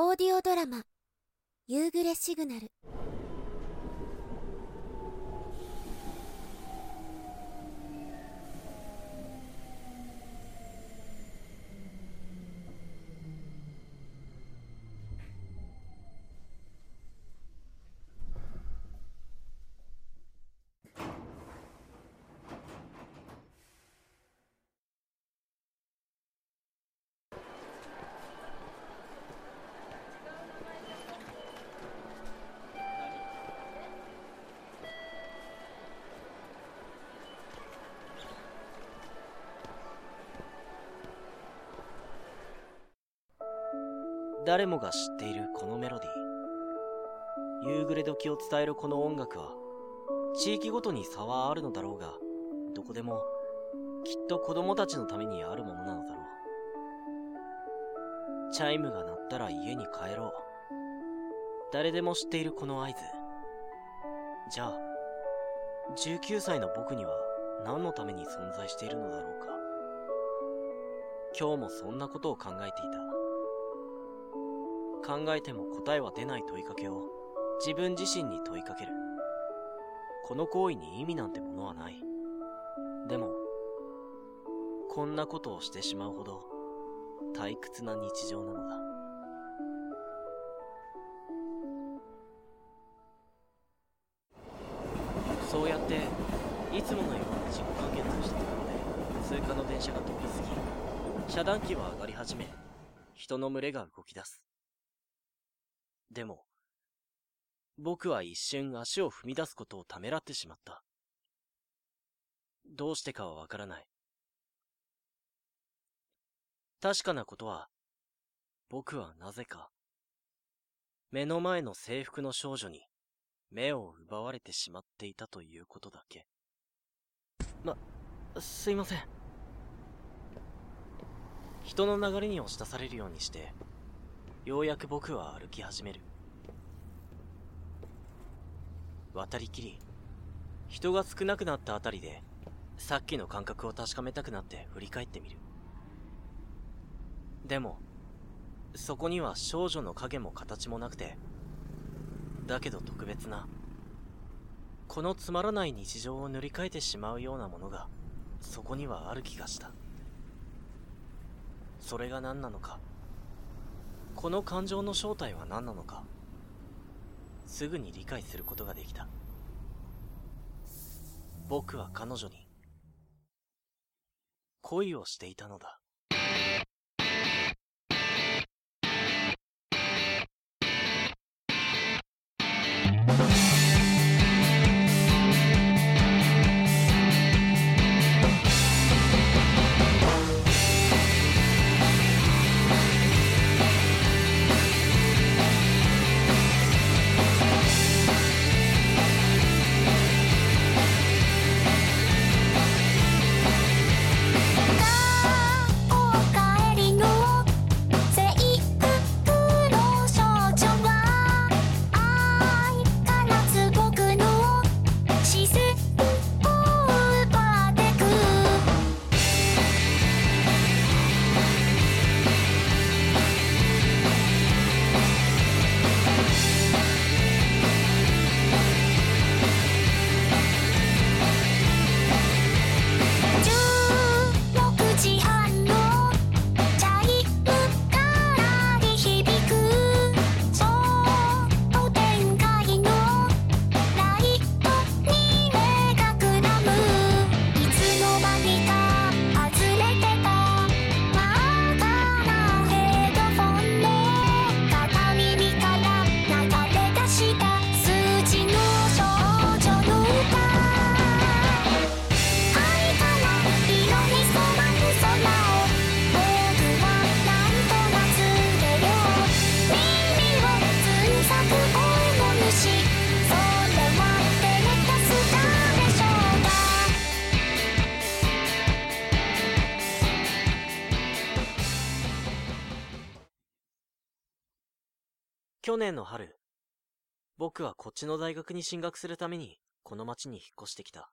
オーディオドラマ「夕暮れシグナル」誰もが知っているこのメロディー。夕暮れ時を伝えるこの音楽は地域ごとに差はあるのだろうがどこでもきっと子供たちのためにあるものなのだろう。チャイムが鳴ったら家に帰ろう。誰でも知っているこの合図。じゃあ19歳の僕には何のために存在しているのだろうか。今日もそんなことを考えていた。考えても答えは出ない問いかけを自分自身に問いかける。この行為に意味なんてものはない。でも、こんなことをしてしまうほど退屈な日常なのだ。そうやって、いつものような自己完結をしたところで、通過の電車が通り過ぎ、遮断機は上がり始め、人の群れが動き出す。でも、僕は一瞬足を踏み出すことをためらってしまった。どうしてかはわからない。確かなことは、僕はなぜか、目の前の制服の少女に目を奪われてしまっていたということだけ。ま、すいません。人の流れに押し出されるようにして、ようやく僕は歩き始める。渡りきり、人が少なくなったあたりで、さっきの感覚を確かめたくなって振り返ってみる。でも、そこには少女の影も形もなくて、だけど特別な、このつまらない日常を塗り替えてしまうようなものが、そこにはある気がした。それが何なのか。この感情の正体は何なのか？すぐに理解することができた。僕は彼女に恋をしていたのだ。年の春、僕はこっちの大学に進学するために、この町に引っ越してきた。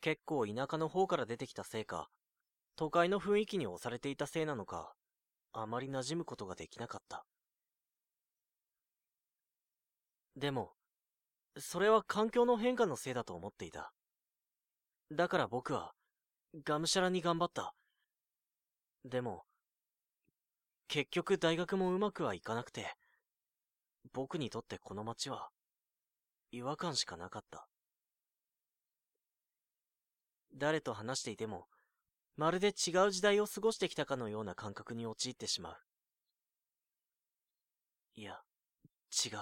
結構田舎の方から出てきたせいか、都会の雰囲気に押されていたせいなのか、あまり馴染むことができなかった。でも、それは環境の変化のせいだと思っていた。だから僕は、がむしゃらに頑張った。でも、結局大学もうまくはいかなくて、僕にとってこの街は、違和感しかなかった。誰と話していても、まるで違う時代を過ごしてきたかのような感覚に陥ってしまう。いや、違う。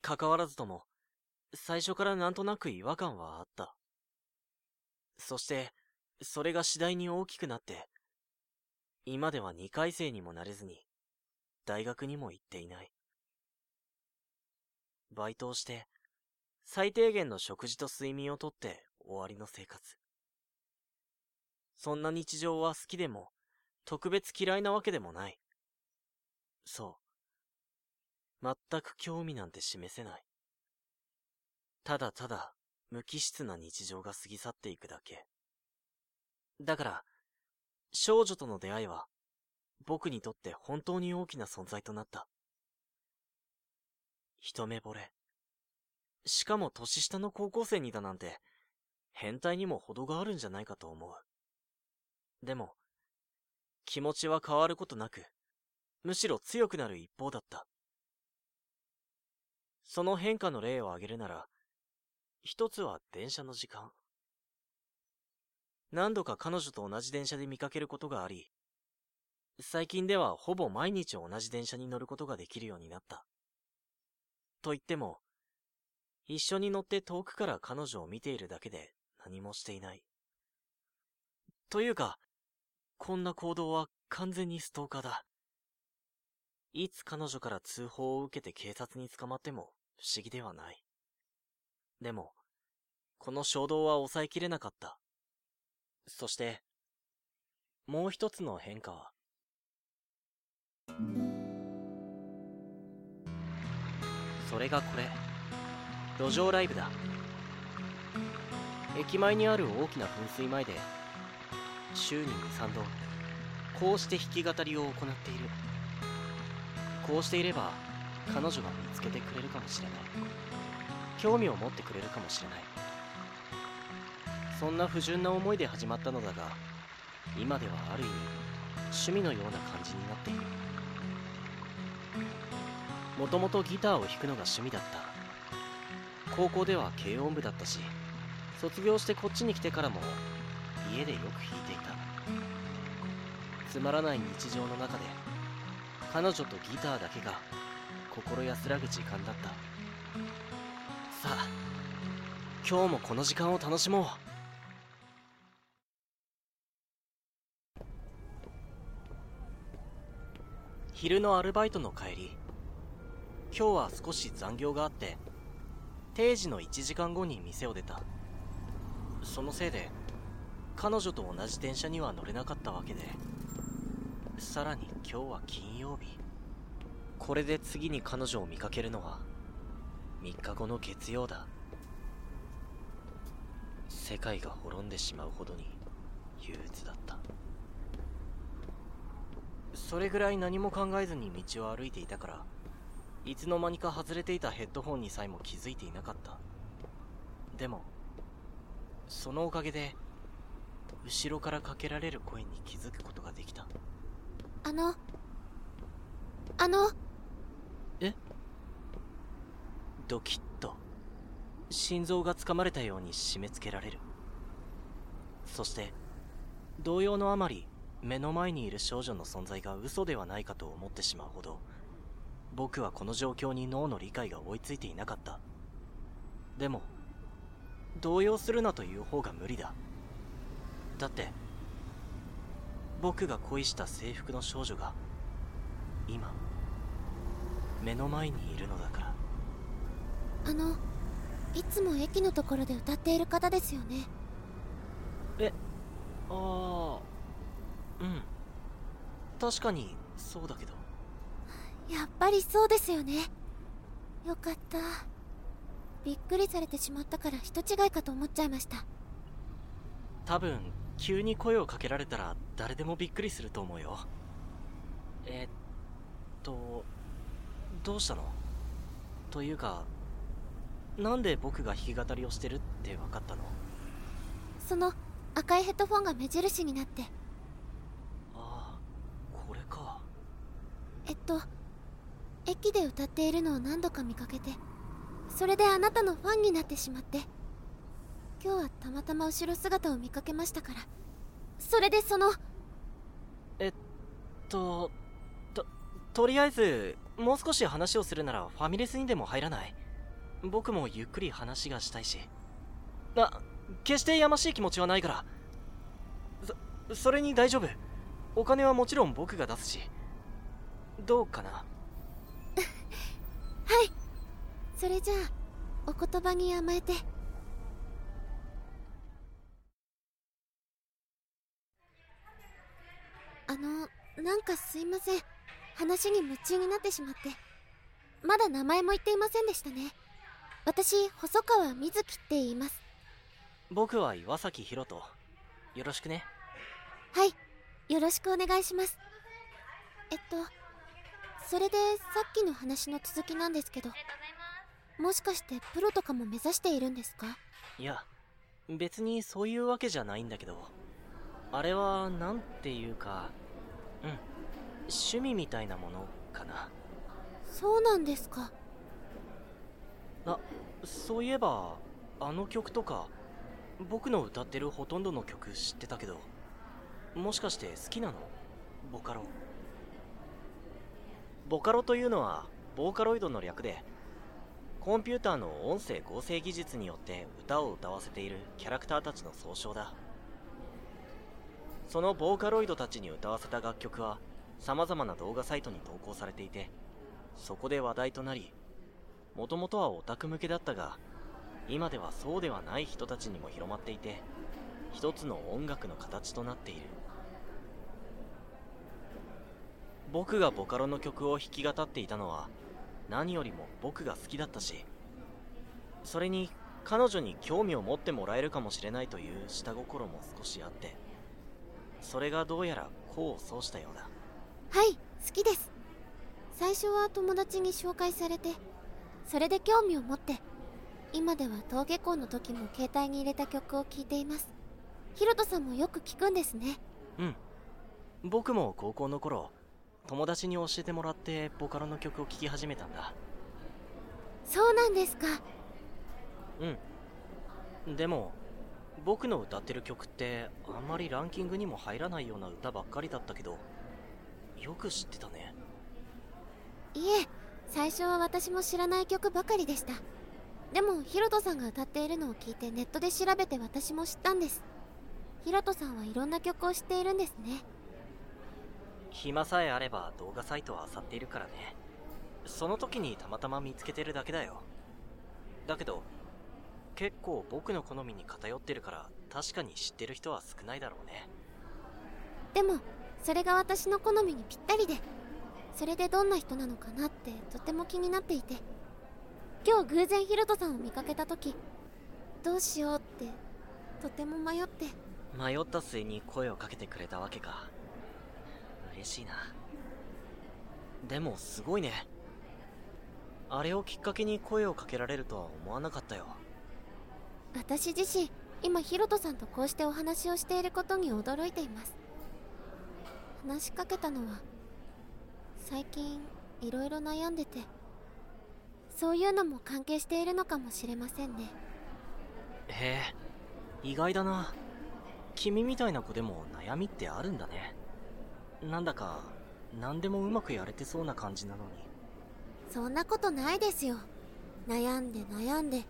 関わらずとも、最初からなんとなく違和感はあった。そして、それが次第に大きくなって、今では二回生にもなれずに、大学にも行っていない。バイトをして、最低限の食事と睡眠をとって終わりの生活。そんな日常は好きでも、特別嫌いなわけでもない。そう。全く興味なんて示せない。ただただ、無機質な日常が過ぎ去っていくだけ。だから、少女との出会いは、僕にとって本当に大きな存在となった。一目惚れ。しかも年下の高校生にだなんて、変態にも程があるんじゃないかと思う。でも、気持ちは変わることなく、むしろ強くなる一方だった。その変化の例を挙げるなら、一つは電車の時間。何度か彼女と同じ電車で見かけることがあり、最近ではほぼ毎日同じ電車に乗ることができるようになった。と言っても、一緒に乗って遠くから彼女を見ているだけで何もしていない。というか、こんな行動は完全にストーカーだ。いつ彼女から通報を受けて警察に捕まっても不思議ではない。でも、この衝動は抑えきれなかった。そして、もう一つの変化は、それがこれ。路上ライブだ。駅前にある大きな噴水前で、週に2、3度、こうして弾き語りを行っている。こうしていれば、彼女が見つけてくれるかもしれない。興味を持ってくれるかもしれない。そんな不純な思いで始まったのだが、今ではある意味、趣味のような感じになっている。もともとギターを弾くのが趣味だった。高校では軽音部だったし、卒業してこっちに来てからも家でよく弾いていた。つまらない日常の中で、彼女とギターだけが心安らぐ時間だった。さあ、今日もこの時間を楽しもう。昼のアルバイトの帰り、今日は少し残業があって、定時の1時間後に店を出た。そのせいで、彼女と同じ電車には乗れなかったわけで、さらに今日は金曜日。これで次に彼女を見かけるのは、3日後の月曜だ。世界が滅んでしまうほどに憂鬱だった。それぐらい何も考えずに道を歩いていたから、いつの間にか外れていたヘッドホンにさえも気づいていなかった。でも、そのおかげで、後ろからかけられる声に気づくことができた。あの、あの、え？ドキッと、心臓がつかまれたように締め付けられる。そして、動揺のあまり、目の前にいる少女の存在が嘘ではないかと思ってしまうほど、僕はこの状況に脳の理解が追いついていなかった。でも、動揺するなという方が無理だ。だって、僕が恋した制服の少女が、今、目の前にいるのだから。あの、いつも駅のところで歌っている方ですよね。え、ああ、うん。確かに、そうだけど。やっぱりそうですよね。よかった。びっくりされてしまったから人違いかと思っちゃいました。多分急に声をかけられたら誰でもびっくりすると思うよ。えっとどうしたの？というかなんで僕が弾き語りをしてるって分かったの？その赤いヘッドフォンが目印になってああこれかえっと駅で歌っているのを何度か見かけてそれであなたのファンになってしまって今日はたまたま後ろ姿を見かけましたからそれでそのえっとととりあえずもう少し話をするならファミレスにでも入らない。僕もゆっくり話がしたいし。あ決してやましい気持ちはないから。そそれに大丈夫。お金はもちろん僕が出すし。どうかな？はい。それじゃあお言葉に甘えて。あのなんかすいません。話に夢中になってしまって。まだ名前も言っていませんでしたね。私細川瑞希って言います。僕は岩崎宏斗よろしくね。はい。よろしくお願いします。えっとそれでさっきの話の続きなんですけどもしかしてプロとかも目指しているんですか？いや別にそういうわけじゃないんだけどあれはなんていうかうん趣味みたいなものかな。そうなんですか。あそういえばあの曲とか僕の歌ってるほとんどの曲知ってたけどもしかして好きなの？ボカロボカロというのはボーカロイドの略でコンピューターの音声合成技術によって歌を歌わせているキャラクターたちの総称だ。そのボーカロイドたちに歌わせた楽曲は様々な動画サイトに投稿されていてそこで話題となりもともとはオタク向けだったが今ではそうではない人たちにも広まっていて一つの音楽の形となっている。僕がボカロの曲を弾き語っていたのは何よりも僕が好きだったしそれに彼女に興味を持ってもらえるかもしれないという下心も少しあってそれがどうやら功を奏したようだ。はい好きです。最初は友達に紹介されてそれで興味を持って今では登下校の時も携帯に入れた曲を聴いています。ヒロトさんもよく聞くんですね。うん。僕も高校の頃友達に教えてもらってボカロの曲を聴き始めたんだ。そうなんですか。うん。でも僕の歌ってる曲ってあんまりランキングにも入らないような歌ばっかりだったけどよく知ってたね。いえ最初は私も知らない曲ばかりでした。でもヒロトさんが歌っているのを聞いてネットで調べて私も知ったんです。ヒロトさんはいろんな曲を知っているんですね暇さえあれば動画サイトは漁っているからね。その時にたまたま見つけてるだけだよ。だけど結構僕の好みに偏ってるから確かに知ってる人は少ないだろうね。でもそれが私の好みにぴったりでそれでどんな人なのかなってとても気になっていて。今日偶然ヒロトさんを見かけた時どうしようってとても迷って。迷った末に声をかけてくれたわけか嬉しいな。でもすごいね。あれをきっかけに声をかけられるとは思わなかったよ。私自身今ヒロトさんとこうしてお話をしていることに驚いています。話しかけたのは最近いろいろ悩んでてそういうのも関係しているのかもしれませんね。へえ意外だな。君みたいな子でも悩みってあるんだねなんだか何でもうまくやれてそうな感じなのに。そんなことないですよ。悩んで悩んで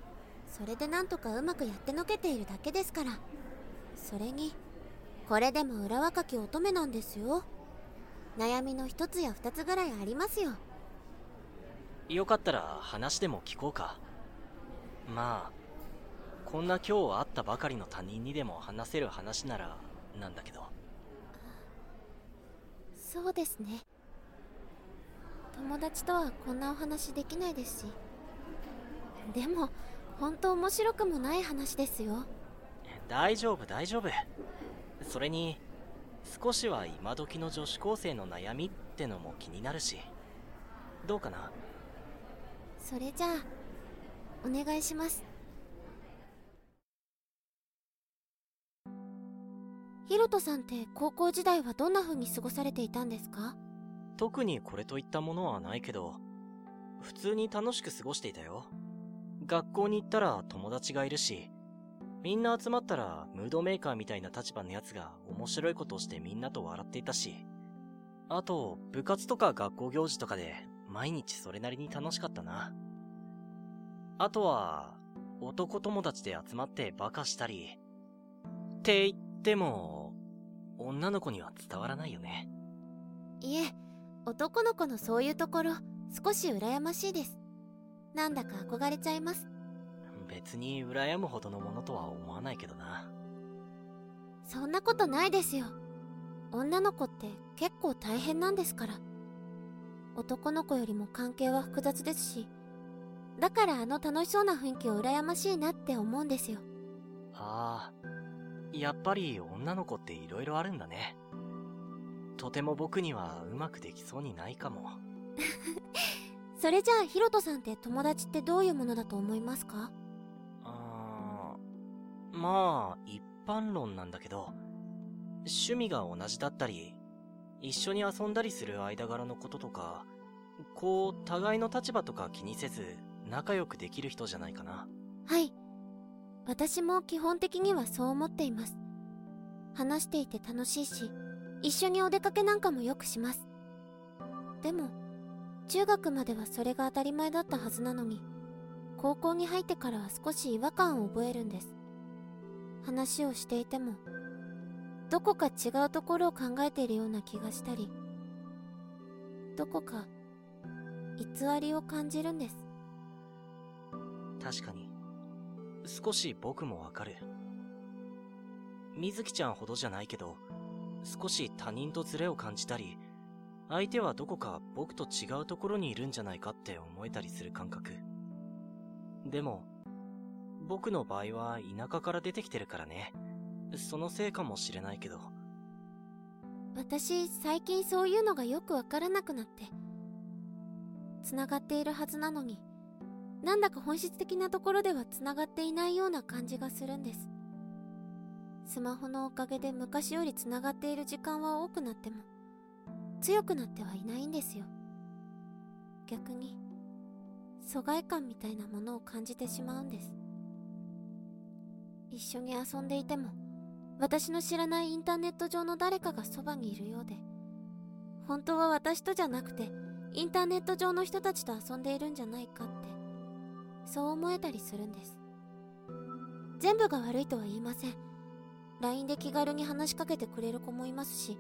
それでなんとかうまくやってのけているだけですから。それにこれでも裏若き乙女なんですよ。悩みの一つや二つぐらいありますよ。よかったら話でも聞こうか。まあこんな今日会ったばかりの他人にでも話せる話ならなんだけどそうですね。友達とはこんなお話できないですし。でも本当面白くもない話ですよ。大丈夫大丈夫。それに少しは今時の女子高生の悩みってのも気になるし。どうかな？それじゃあお願いしますヒロトさんって高校時代はどんな風に過ごされていたんですか？特にこれといったものはないけど普通に楽しく過ごしていたよ。学校に行ったら友達がいるしみんな集まったらムードメーカーみたいな立場のやつが面白いことをしてみんなと笑っていたしあと部活とか学校行事とかで毎日それなりに楽しかったな。あとは男友達で集まってバカしたりって言っても女の子には伝わらないよね。いえ男の子のそういうところ少し羨ましいです。なんだか憧れちゃいます。別に羨むほどのものとは思わないけどな。そんなことないですよ。女の子って結構大変なんですから。男の子よりも関係は複雑ですしだからあの楽しそうな雰囲気を羨ましいなって思うんですよ。ああやっぱり女の子って色々あるんだね。とても僕にはうまくできそうにないかも。それじゃあヒロトさんって友達ってどういうものだと思いますか？あーまあ一般論なんだけど趣味が同じだったり一緒に遊んだりする間柄のこととかこう互いの立場とか気にせず仲良くできる人じゃないかな。はい私も基本的にはそう思っています。話していて楽しいし一緒にお出かけなんかもよくします。でも中学まではそれが当たり前だったはずなのに高校に入ってからは少し違和感を覚えるんです。話をしていてもどこか違うところを考えているような気がしたりどこか偽りを感じるんです。確かに。少し僕もわかる。水木ちゃんほどじゃないけど少し他人とズレを感じたり相手はどこか僕と違うところにいるんじゃないかって思えたりする感覚。でも僕の場合は田舎から出てきてるからね。そのせいかもしれないけど。私最近そういうのがよくわからなくなって。繋がっているはずなのに。なんだか本質的なところでは繋がっていないような感じがするんです。スマホのおかげで昔より繋がっている時間は多くなっても強くなってはいないんですよ。逆に疎外感みたいなものを感じてしまうんです。一緒に遊んでいても私の知らないインターネット上の誰かがそばにいるようで本当は私とじゃなくてインターネット上の人たちと遊んでいるんじゃないかそう思えたりするんです。全部が悪いとは言いません。LINE で気軽に話しかけてくれる子もいますし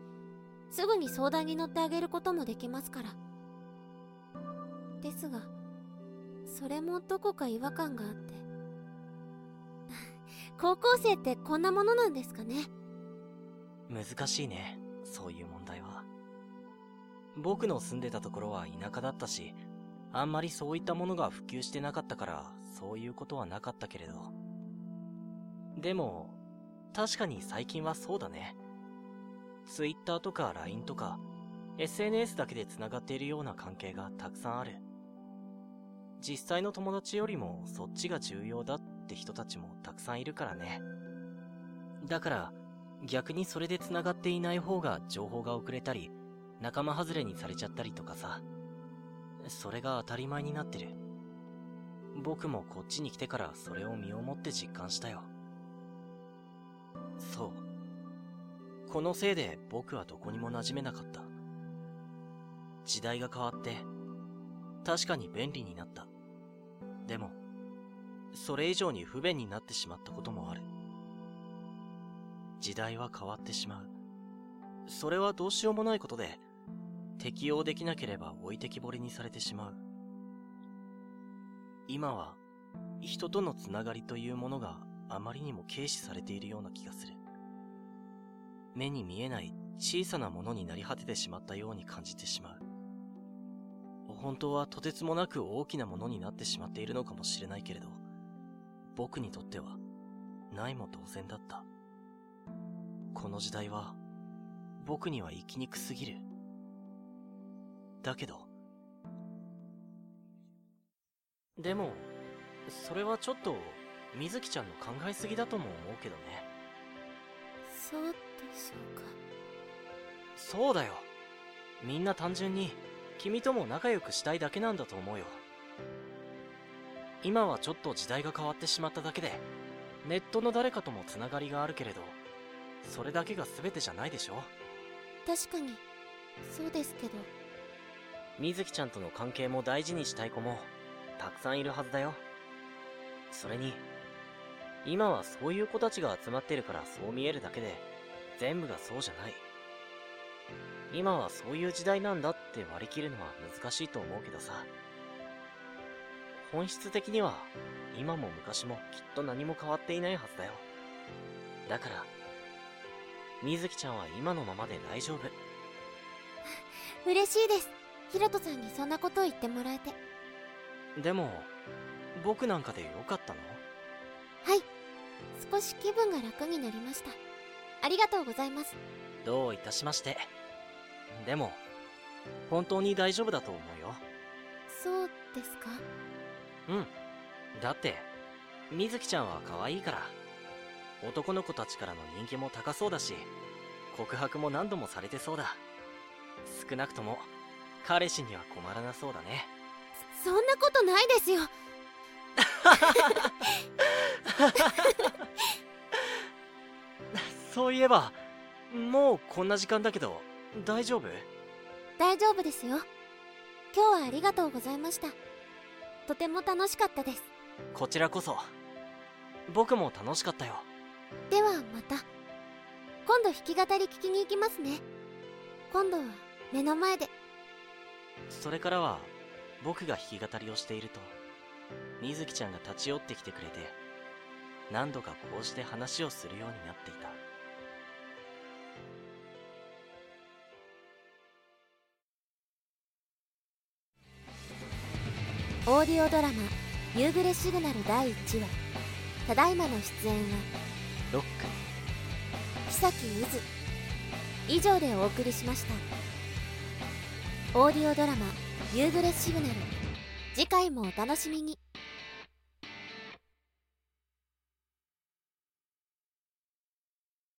すぐに相談に乗ってあげることもできますから。ですがそれもどこか違和感があって。高校生ってこんなものなんですかね？難しいねそういう問題は。僕の住んでたところは田舎だったしあんまりそういったものが普及してなかったからそういうことはなかったけれど。でも確かに最近はそうだね。Twitter とか LINE とか SNS だけで繋がっているような関係がたくさんある。実際の友達よりもそっちが重要だって人たちもたくさんいるからね。だから逆にそれで繋がっていない方が情報が遅れたり仲間外れにされちゃったりとかさ。それが当たり前になってる。僕もこっちに来てからそれを身をもって実感したよ。そう。このせいで僕はどこにも馴染めなかった。時代が変わって確かに便利になった。でもそれ以上に不便になってしまったこともある。時代は変わってしまう。それはどうしようもないことで適応できなければ置いてきぼりにされてしまう。今は人とのつながりというものがあまりにも軽視されているような気がする。目に見えない小さなものになり果ててしまったように感じてしまう。本当はとてつもなく大きなものになってしまっているのかもしれないけれど僕にとってはないも同然だった。この時代は僕には生きにくすぎる。だけど。でも、それはちょっと、水木ちゃんの考えすぎだとも思うけどね。そうでしょうか。そうだよ。みんな単純に、君とも仲良くしたいだけなんだと思うよ。今はちょっと時代が変わってしまっただけで、ネットの誰かともつながりがあるけれど、それだけが全てじゃないでしょ確かに、そうですけど。水木ちゃんとの関係も大事にしたい子も、たくさんいるはずだよ。それに、今はそういう子たちが集まってるからそう見えるだけで、全部がそうじゃない。今はそういう時代なんだって割り切るのは難しいと思うけどさ。本質的には、今も昔もきっと何も変わっていないはずだよ。だから、水木ちゃんは今のままで大丈夫。嬉しいです。ヒロトさんにそんなことを言ってもらえて。でも、僕なんかでよかったの？はい。少し気分が楽になりました。ありがとうございます。どういたしまして。でも、本当に大丈夫だと思うよ。そうですか？うん。だって、水木ちゃんは可愛いから。男の子たちからの人気も高そうだし、告白も何度もされてそうだ。少なくとも、彼氏には困らなそうだね。そんなことないですよ。そういえば、もうこんな時間だけど、大丈夫？大丈夫ですよ。今日はありがとうございました。とても楽しかったです。こちらこそ。僕も楽しかったよ。ではまた。今度弾き語り聞きに行きますね。今度は目の前で。それからは、僕が弾き語りをしていると、水木ちゃんが立ち寄ってきてくれて、何度かこうして話をするようになっていた。オーディオドラマ「夕暮れシグナル」第1話ただいまの出演はロック。久木渦以上でお送りしましたオーディオドラマ「夕暮れシグナル」次回もお楽しみに。